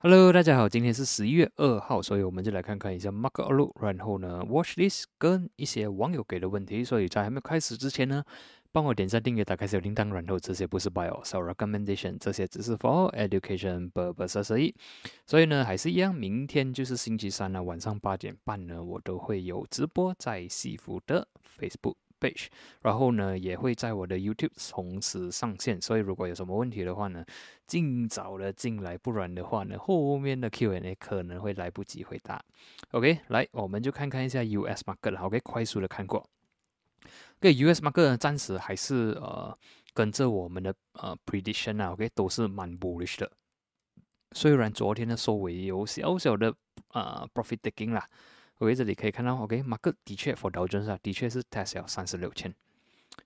Hello，大家好，今天是十一月二号，所以我们就来看看一下 Market Outlook，然后呢，Watch this 跟一些网友给的问题。所以在还没开始之前呢，帮我点赞、订阅、打开小铃铛，然后这些不是 Bio，是 Recommendation，这些只是 For Education Purpose 而已。所以呢，还是一样，明天就是星期三呢，晚上八点半呢，我都会有直播在西服的 Facebook。然后呢也会在我的 YouTube 同时上线，所以如果有什么问题的话呢，尽早的进来，不然的话呢，后面的 Q&A 可能会来不及回答。OK，来，我们就看看一下 US market OK，快速的看过。OK，US market 暂时还是呃跟着我们的呃 prediction 啊，OK 都是蛮 bullish 的。虽然昨天的收尾有小小的啊 profit taking 啦。OK，这里可以看到，OK，market 的确 for Dow Jones 啊，的确是 test 了三十六千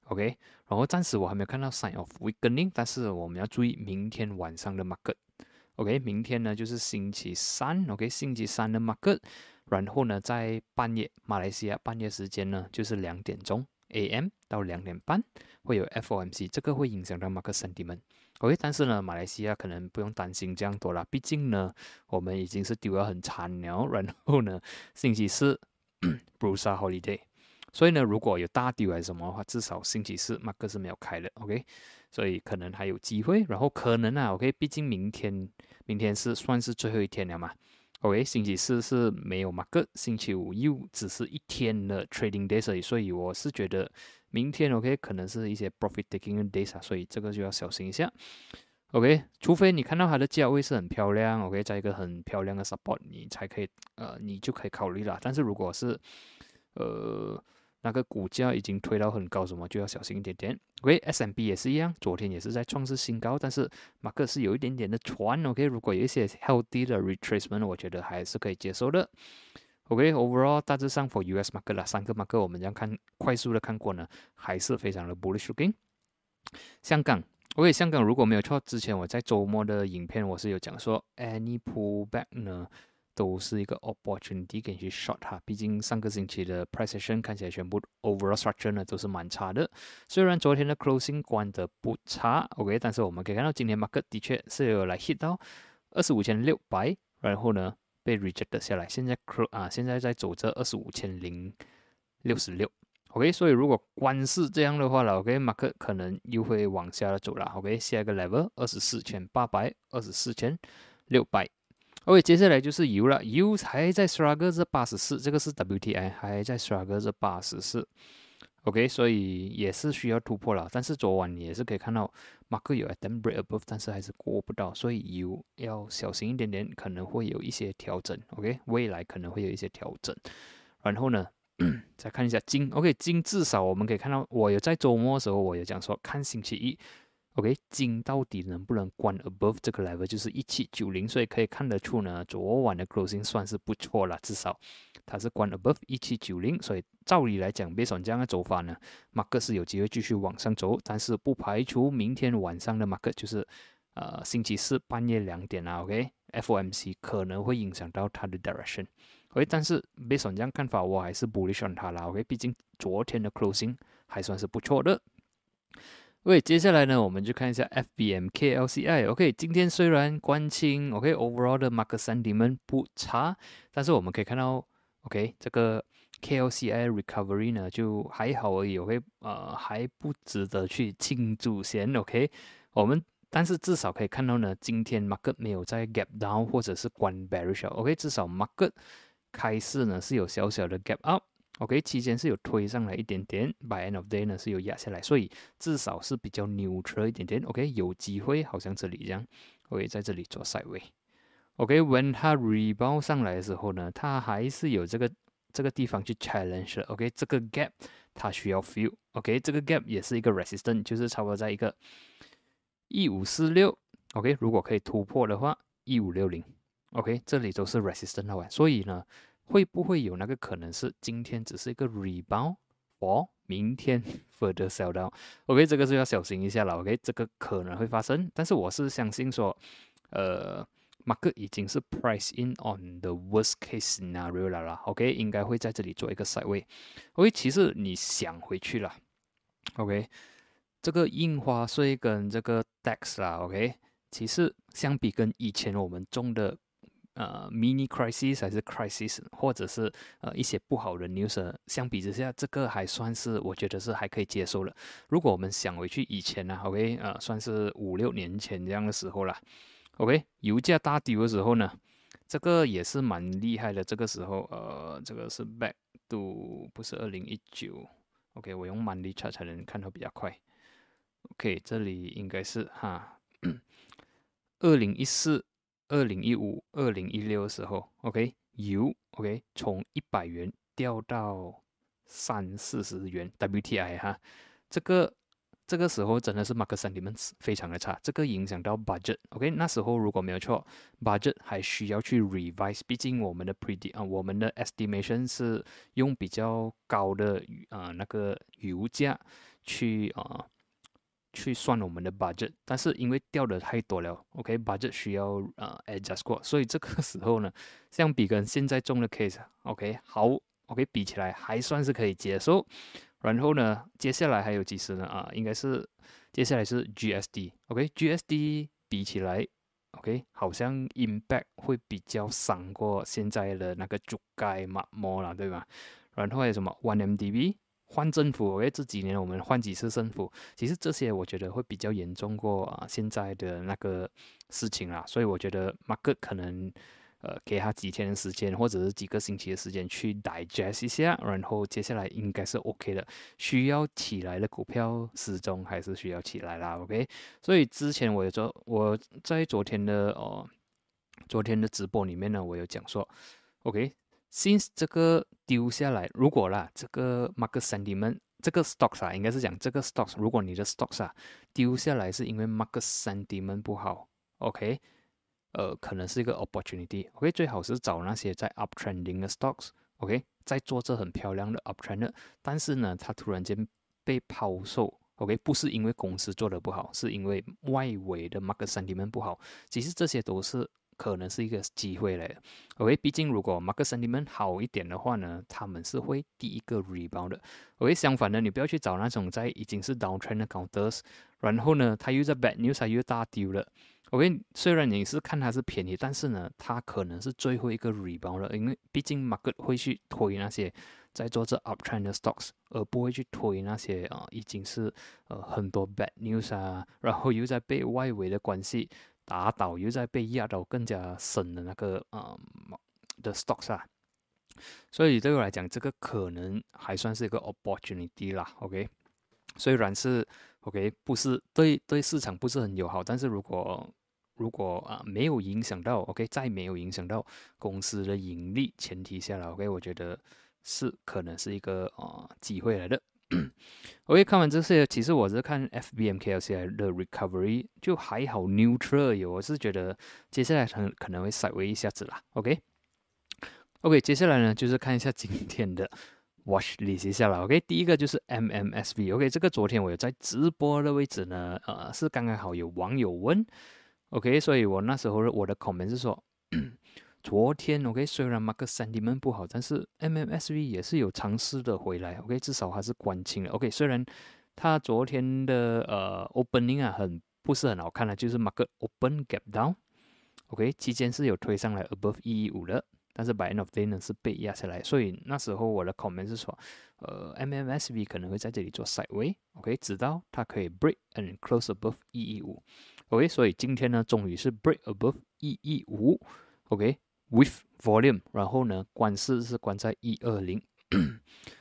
，OK，然后暂时我还没有看到 sign of weakening，但是我们要注意明天晚上的 market，OK，明天呢就是星期三，OK，星期三的 market，然后呢在半夜马来西亚半夜时间呢就是两点钟 AM 到两点半会有 FOMC，这个会影响到 market sentiment。OK，但是呢，马来西亚可能不用担心这样多了，毕竟呢，我们已经是丢了很惨了。然后呢，星期四 Brusa Holiday，所以呢，如果有大丢还是什么的话，至少星期四马克是没有开的。OK，所以可能还有机会。然后可能啊，OK，毕竟明天明天是算是最后一天了嘛。OK，星期四是没有 market，，星期五又只是一天的 Trading Day，所以我是觉得。明天 OK 可能是一些 profit taking days，所以这个就要小心一下。OK，除非你看到它的价位是很漂亮，OK，在一个很漂亮的 support，你才可以呃，你就可以考虑了。但是如果是呃那个股价已经推到很高，什么就要小心一点点。OK，SMB 也是一样，昨天也是在创世新高，但是马克是有一点点的传 OK，如果有一些 healthy 的 retracement，我觉得还是可以接受的。OK，overall 大致上 for US market 啦，三个 market 我们这样看，快速的看过呢，还是非常的 bullish looking。香港，OK，香港如果没有错，之前我在周末的影片我是有讲说，any pullback 呢都是一个 opportunity 给你去 shot 哈，毕竟上个星期的 price action 看起来全部 overall structure 呢都是蛮差的。虽然昨天的 closing 关的不差，OK，但是我们可以看到今天 market 的确是有来 hit 到二十五千六百，然后呢。被 reject 下来，现在 cl 啊，现在在走这二十五千零六十六，OK，所以如果关是这样的话了，OK，马克可能又会往下走了，OK，下一个 level 二十四千八百，二十四千六百，OK，接下来就是油了，油还在 struggle 这八十四，这个是 WTI 还在 struggle 这八十四。OK，所以也是需要突破了，但是昨晚你也是可以看到马克有 attempt break above，但是还是过不到，所以油要小心一点点，可能会有一些调整。OK，未来可能会有一些调整。然后呢，再看一下金，OK，金至少我们可以看到，我有在周末的时候我有讲说看星期一。OK，金到底能不能关 above 这个 level，就是一七九零，所以可以看得出呢，昨晚的 closing 算是不错了，至少它是关 above 一七九零，所以照理来讲，别说这样的走法呢，马克是有机会继续往上走，但是不排除明天晚上的马克就是呃星期四半夜两点啊，OK，FOMC 可能会影响到它的 direction，OK，但是别说这样看法，我还是 bullish on 它啦，OK，毕竟昨天的 closing 还算是不错的。喂接下来呢，我们就看一下 FBMKLCI。OK，今天虽然关清，OK，overall 的 market sentiment 不差，但是我们可以看到，OK，这个 KLCI recovery 呢就还好而已，OK，呃，还不值得去庆祝先，OK，我们但是至少可以看到呢，今天 market 没有在 gap down 或者是关 bearish，OK，至少 market 开市呢是有小小的 gap up。OK，期间是有推上来一点点，by end of day 呢是有压下来，所以至少是比较 neutral 一点点。OK，有机会，好像这里这样，OK，在这里做赛位。OK，when 它 rebound 上来的时候呢，它还是有这个这个地方去 challenge。OK，这个 gap 它需要 fill。OK，这个 gap 也是一个 resistance，就是差不多在一个一五四六。OK，如果可以突破的话，一五六零。OK，这里都是 resistance 位，所以呢。会不会有那个可能是今天只是一个 rebound，哦，明天 further sell down？OK，这个是要小心一下了。OK，这个可能会发生，但是我是相信说，呃，market 已经是 price in on the worst case scenario 了啦。OK，应该会在这里做一个 side way。OK，其实你想回去了，OK，这个印花税跟这个 tax 啦，OK。其实相比跟以前我们中的呃 mini crisis 还是 crisis，或者是呃一些不好的 news 相比之下，这个还算是我觉得是还可以接受了。如果我们想回去以前呢，OK，呃，算是五六年前这样的时候啦，OK，油价大跌的时候呢，这个也是蛮厉害的。这个时候，呃，这个是 back to 不是二零一九，OK，我用 money chart 才能看到比较快。OK，这里应该是哈。二零一四、二零一五、二零一六的时候，OK，油 OK 从一百元掉到三四十元 WTI 哈，这个这个时候真的是 market sentiment 非常的差，这个影响到 budget OK，那时候如果没有错，budget 还需要去 revise，毕竟我们的 predict 啊，我们的 estimation 是用比较高的啊那个油价去啊。去算我们的 budget，但是因为掉的太多了，OK，budget 需要呃 adjust 过，所以这个 时候呢，相比跟现在中的 case，OK，好，OK，比起来还算是可以接受。然后呢，接下来还有几时呢？啊，应该是接下来是 GSD，OK，GSD 比起来，OK，好像 impact 会比较伤过现在的那个主盖嘛摩了，对吧？然后还有什么 OneMDB？换政府，因为这几年我们换几次政府，其实这些我觉得会比较严重过啊现在的那个事情啦，所以我觉得马克可能呃给他几天的时间，或者是几个星期的时间去 digest 一下，然后接下来应该是 OK 的。需要起来的股票始终还是需要起来啦，OK。所以之前我有说我在昨天的哦昨天的直播里面呢，我有讲说，OK。Since 这个丢下来，如果啦，这个 market sentiment，这个 stocks 啊，应该是讲这个 stocks，如果你的 stocks 啊丢下来是因为 market sentiment 不好，OK，呃，可能是一个 opportunity，OK，最好是找那些在 uptrending 的 stocks，OK，在做这很漂亮的 uptrend，但是呢，它突然间被抛售，OK，不是因为公司做的不好，是因为外围的 market sentiment 不好，其实这些都是。可能是一个机会来的，OK，毕竟如果 market sentiment 好一点的话呢，他们是会第一个 rebound 的，OK，相反的，你不要去找那种在已经是 downtrend 的 counters，然后呢，它又在 bad news，它又大丢了，OK，虽然你是看它是便宜，但是呢，它可能是最后一个 rebound 了，因为毕竟 market 会去推那些在做这 uptrend 的 stocks，而不会去推那些啊已经是呃很多 bad news 啊，然后又在被外围的关系。打倒又在被压到更加深的那个啊的 stocks 啊，所以对我来讲，这个可能还算是一个 opportunity 啦。OK，虽然是 OK，不是对对市场不是很友好，但是如果如果啊没有影响到 OK，再没有影响到公司的盈利前提下来 OK，我觉得是可能是一个啊机会来的。OK，看完这些，其实我是看 FBMKLCI 的 recovery 就还好，neutral 有，我是觉得接下来可可能会稍微一下子啦。OK，OK，接下来呢就是看一下今天的 watch list 下了。OK，第一个就是 MMSV。OK，这个昨天我有在直播的位置呢，呃，是刚刚好有网友问，OK，所以我那时候我的 comment 是说。昨天，OK，虽然 market sentiment 不好，但是 MMSV 也是有尝试的回来，OK，至少还是关清了，OK，虽然它昨天的呃 opening 啊很不是很好看的，就是 market open gap down，OK，期间是有推上来 above 一一五的，但是 by end of day 呢是被压下来，所以那时候我的 comment 是说，呃，MMSV 可能会在这里做 sideway，OK，直到它可以 break and close above 一一五，OK，所以今天呢终于是 break above 一一五，OK。With volume，然后呢，关市是关在一二零，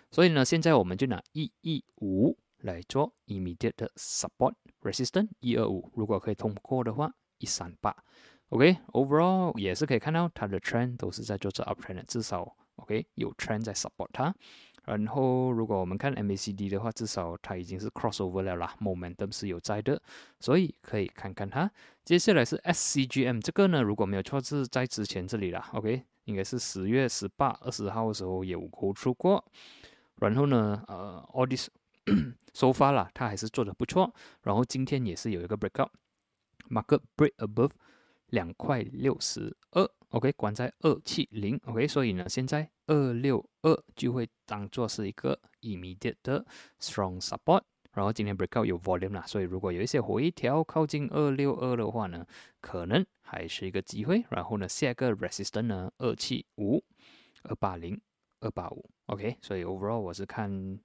所以呢，现在我们就拿一一五来做 immediate support resistance 一二五，如果可以通过的话，一三八，OK，overall 也是可以看到它的 trend 都是在做这 uptrend，至少 OK 有 trend 在 support 它。然后，如果我们看 MACD 的话，至少它已经是 crossover 了啦，momentum 是有在的，所以可以看看它。接下来是 SCGM 这个呢，如果没有错是在之前这里啦，OK，应该是十月十八、二十号的时候有勾出过。然后呢，呃，all this so far 啦，它还是做的不错。然后今天也是有一个 breakout，market break above 两块六十二，OK，关在二七零，OK，所以呢，现在。二六二就会当做是一个 immediate 的 strong support，然后今天 breakout 有 volume 啦，所以如果有一些回调靠近二六二的话呢，可能还是一个机会。然后呢，下个 resistance 呢，二七五、二八零、二八五，OK。所以 overall 我是看。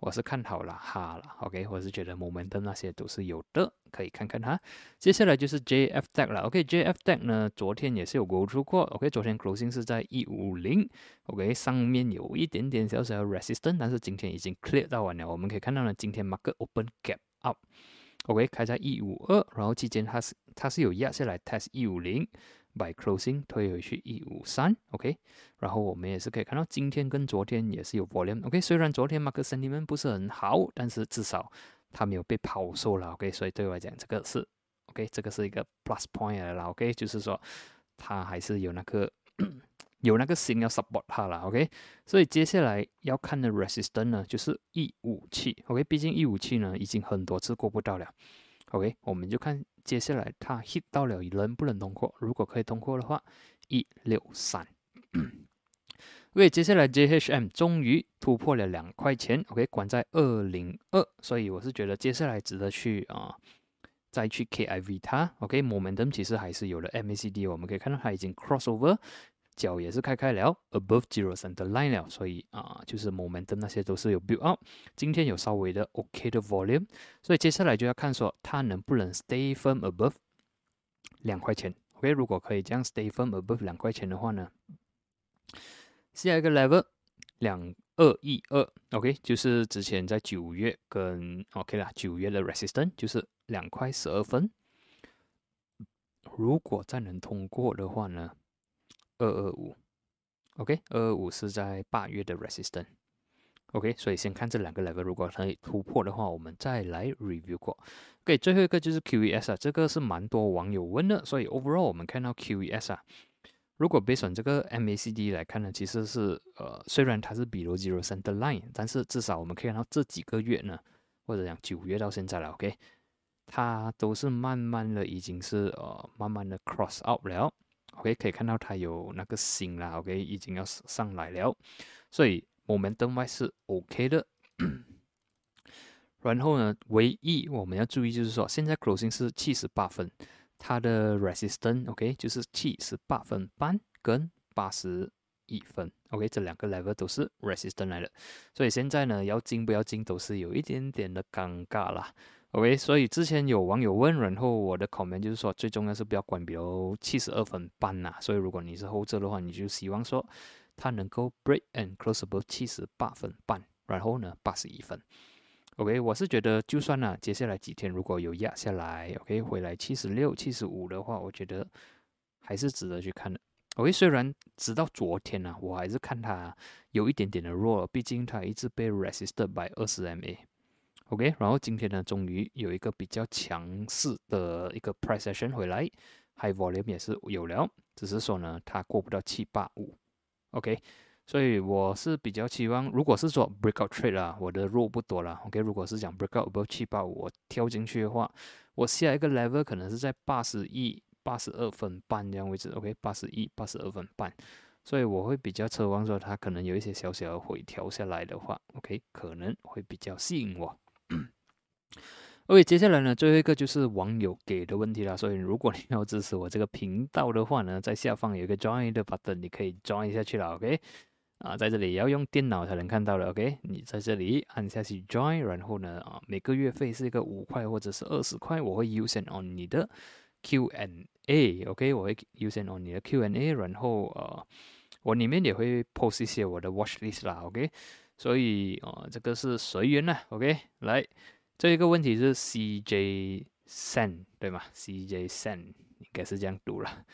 我是看好了哈了，OK，我是觉得 momentum 那些都是有的，可以看看哈。接下来就是 JF Deck 了，OK，JF Deck 呢，昨天也是有过出过，OK，昨天 closing 是在一五零，OK，上面有一点点小小的 resistance，但是今天已经 clear 到完了。我们可以看到呢，今天 market open gap up，OK，开在一五二，然后期间它是它是有压下来 test 一五零。By closing 推回去一五三，OK，然后我们也是可以看到今天跟昨天也是有 volume，OK，虽然昨天 market sentiment 不是很好，但是至少它没有被抛售了，OK，所以对我来讲这个是 OK，这个是一个 plus point 了，OK，就是说它还是有那个 有那个心要 support 它了，OK，所以接下来要看的 resistance 呢就是一五七，OK，毕竟一五七呢已经很多次过不到了，OK，我们就看。接下来它 hit 到了能不能通过？如果可以通过的话，一六三。OK，接下来 JHM 终于突破了两块钱，OK，关在二零二，所以我是觉得接下来值得去啊，再去 KIV 它。OK，momentum 其实还是有了 MACD，我们可以看到它已经 crossover。脚也是开开了，above zero center line 了，所以啊，就是 momentum 那些都是有 build up。今天有稍微的 OK 的 volume，所以接下来就要看说它能不能 stay firm above 两块钱。OK，如果可以这样 stay firm above 两块钱的话呢，下一个 level 两二一二，OK，就是之前在九月跟 OK 啦，九月的 resistance 就是两块十二分。如果再能通过的话呢？二二五，OK，二二五是在八月的 resistance，OK，所以先看这两个 level，如果可以突破的话，我们再来 review 过。OK，最后一个就是 QES 啊，这个是蛮多网友问的，所以 overall 我们看到 QES 啊，如果 based 这个 MACD 来看呢，其实是呃，虽然它是比 zero center line，但是至少我们可以看到这几个月呢，或者讲九月到现在了，OK，它都是慢慢的已经是呃，慢慢的 cross out 了。OK，可以看到它有那个星啦，OK，已经要上来了，所以我们灯外是 OK 的。然后呢，唯一我们要注意就是说，现在 closing 是七十八分，它的 resistance OK 就是七十八分半跟八十一分，OK，这两个 level 都是 resistance 来的，所以现在呢要进不要进都是有一点点的尴尬啦。OK，所以之前有网友问，然后我的 comment 就是说，最重要是不要关闭哦，七十二分半呐。所以如果你是后者的话，你就希望说它能够 break and close above 七十八分半，然后呢八十一分。OK，我是觉得就算呢，接下来几天如果有压下来，OK 回来七十六、七十五的话，我觉得还是值得去看的。OK，虽然直到昨天呢，我还是看它有一点点的弱，毕竟它一直被 resisted by 二十 MA。OK，然后今天呢，终于有一个比较强势的一个 price action 回来，high volume 也是有了，只是说呢，它过不到七八五。OK，所以我是比较期望，如果是说 breakout trade 啊，我的肉不多了。OK，如果是讲 breakout above 七八五，我跳进去的话，我下一个 level 可能是在八十一、八十二分半这样位置。OK，八十一、八十二分半，所以我会比较奢望说，它可能有一些小小的回调下来的话，OK，可能会比较吸引我。OK，接下来呢，最后一个就是网友给的问题啦。所以，如果你要支持我这个频道的话呢，在下方有一个 Join 的 button，你可以 Join 下去了。OK，啊，在这里也要用电脑才能看到的。OK，你在这里按下去 Join，然后呢，啊，每个月费是一个五块或者是二十块，我会优先 on 你的 Q&A。OK，我会优先 on 你的 Q&A，然后呃，我里面也会 post 一些我的 Watch List 啦。OK。所以哦，这个是随缘呐，OK，来，这一个问题是 CJ Sen 对吗？CJ Sen 应该是这样读了。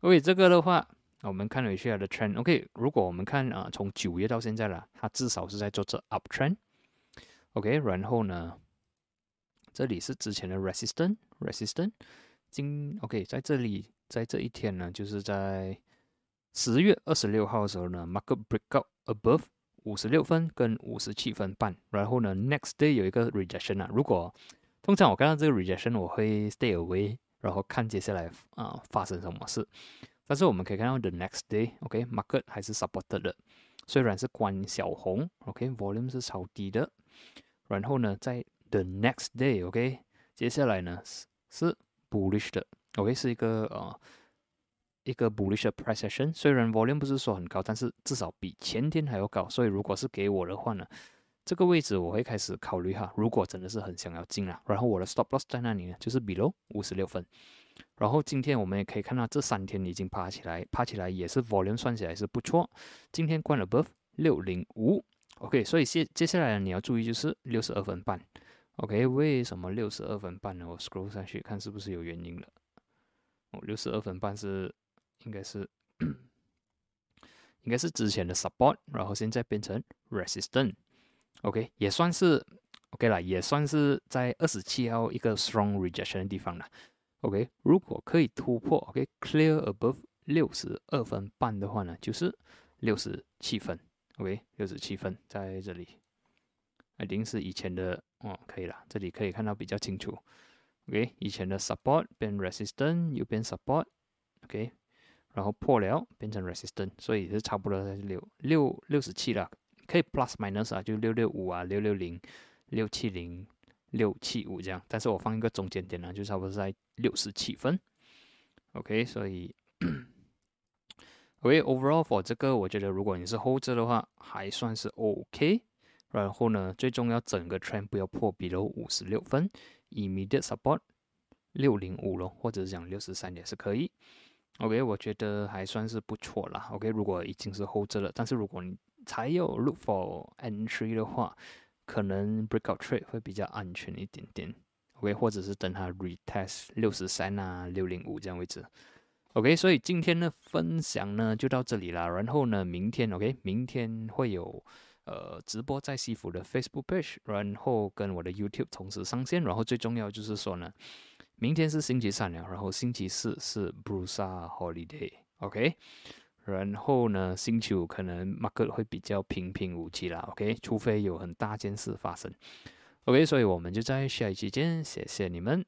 OK，这个的话，我们看回去它的 trend，OK，如果我们看啊，从九月到现在了，它至少是在做这 up trend，OK，然后呢，这里是之前的 resistance，resistance，今 OK，在这里，在这一天呢，就是在十月二十六号的时候呢，market breakout above。五十六分跟五十七分半，然后呢，next day 有一个 rejection 啊。如果通常我看到这个 rejection，我会 stay away，然后看接下来啊发生什么事。但是我们可以看到 the next day，OK，market 还是 supported 的，虽然是关小红，OK，volume 是超低的。然后呢，在 the next day，OK，接下来呢是 bullish 的，OK，是一个呃一个 bullish 的 price action，虽然 volume 不是说很高，但是至少比前天还要高，所以如果是给我的话呢，这个位置我会开始考虑哈，如果真的是很想要进啊，然后我的 stop loss 在那里呢，就是 below 五十六分。然后今天我们也可以看到，这三天已经爬起来，爬起来也是 volume 算起来是不错。今天关了 above 六零五，OK，所以接接下来呢你要注意就是六十二分半，OK，为什么六十二分半呢？我 scroll 上去看是不是有原因了？哦，六十二分半是应该是应该是之前的 support，然后现在变成 resistance，OK，也算是 OK 了，也算是在二十七号一个 strong rejection 的地方了。OK，如果可以突破 OK，clear above 六十二分半的话呢，就是六十七分。OK，六十七分在这里，一定是以前的哦，可以了。这里可以看到比较清楚。OK，以前的 support 变 resistance，又变 support。OK，然后破了变成 resistance，所以是差不多在六六六十七了，可以 plus minus 啊，就六六五啊，六六零，六七零。六七五这样，但是我放一个中间点呢，就差不多在六十七分。OK，所以，OK，overall for 这个，我觉得如果你是后者的话，还算是 OK。然后呢，最重要整个 trend 不要破 below 五十六分，immediate support 六零五咯，或者是讲六十三也是可以。OK，我觉得还算是不错啦。OK，如果已经是后者了，但是如果你才有 look for entry 的话，可能 breakout trade 会比较安全一点点，OK，或者是等它 retest 六十三啊、六零五这样位置，OK，所以今天的分享呢就到这里啦。然后呢，明天 OK，明天会有呃直播在西服的 Facebook page，然后跟我的 YouTube 同时上线。然后最重要就是说呢，明天是星期三了，然后星期四是 Brusa holiday，OK。然后呢，星期五可能 market 会比较平平无奇啦，OK，除非有很大件事发生，OK，所以我们就在下一期见，谢谢你们。